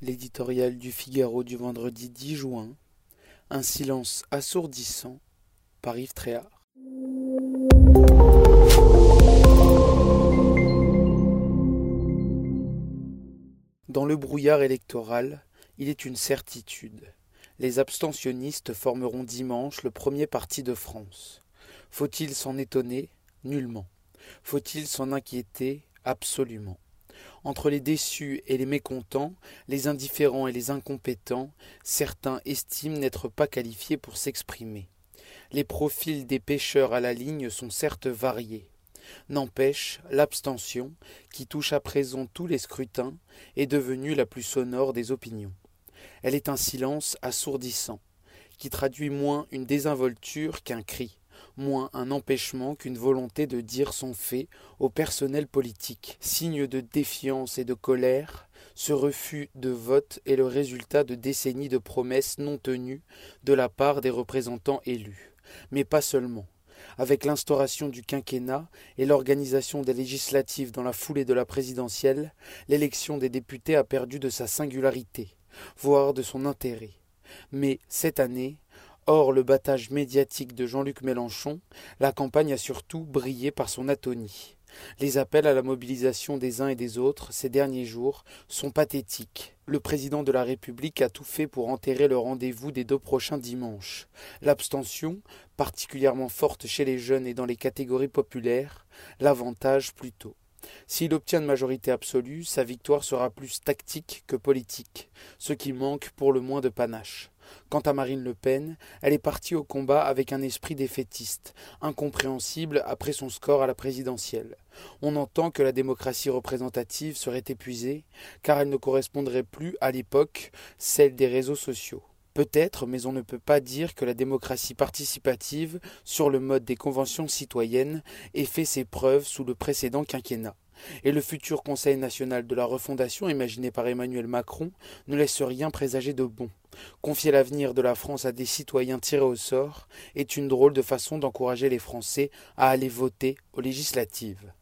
L'éditorial du Figaro du vendredi 10 juin. Un silence assourdissant par Yves Tréhard. Dans le brouillard électoral, il est une certitude. Les abstentionnistes formeront dimanche le premier parti de France. Faut-il s'en étonner? Nullement. Faut-il s'en inquiéter? Absolument. Entre les déçus et les mécontents, les indifférents et les incompétents, certains estiment n'être pas qualifiés pour s'exprimer. Les profils des pêcheurs à la ligne sont certes variés. N'empêche, l'abstention, qui touche à présent tous les scrutins, est devenue la plus sonore des opinions. Elle est un silence assourdissant, qui traduit moins une désinvolture qu'un cri moins un empêchement qu'une volonté de dire son fait au personnel politique. Signe de défiance et de colère, ce refus de vote est le résultat de décennies de promesses non tenues de la part des représentants élus. Mais pas seulement. Avec l'instauration du quinquennat et l'organisation des législatives dans la foulée de la présidentielle, l'élection des députés a perdu de sa singularité, voire de son intérêt. Mais cette année, Hors le battage médiatique de Jean-Luc Mélenchon, la campagne a surtout brillé par son atonie. Les appels à la mobilisation des uns et des autres ces derniers jours sont pathétiques. Le président de la République a tout fait pour enterrer le rendez-vous des deux prochains dimanches. L'abstention, particulièrement forte chez les jeunes et dans les catégories populaires, l'avantage plutôt. S'il obtient une majorité absolue, sa victoire sera plus tactique que politique, ce qui manque pour le moins de panache. Quant à Marine Le Pen, elle est partie au combat avec un esprit défaitiste, incompréhensible après son score à la présidentielle. On entend que la démocratie représentative serait épuisée, car elle ne correspondrait plus à l'époque, celle des réseaux sociaux. Peut-être, mais on ne peut pas dire que la démocratie participative, sur le mode des conventions citoyennes, ait fait ses preuves sous le précédent quinquennat. Et le futur Conseil national de la refondation imaginé par Emmanuel Macron ne laisse rien présager de bon. Confier l'avenir de la France à des citoyens tirés au sort est une drôle de façon d'encourager les Français à aller voter aux législatives.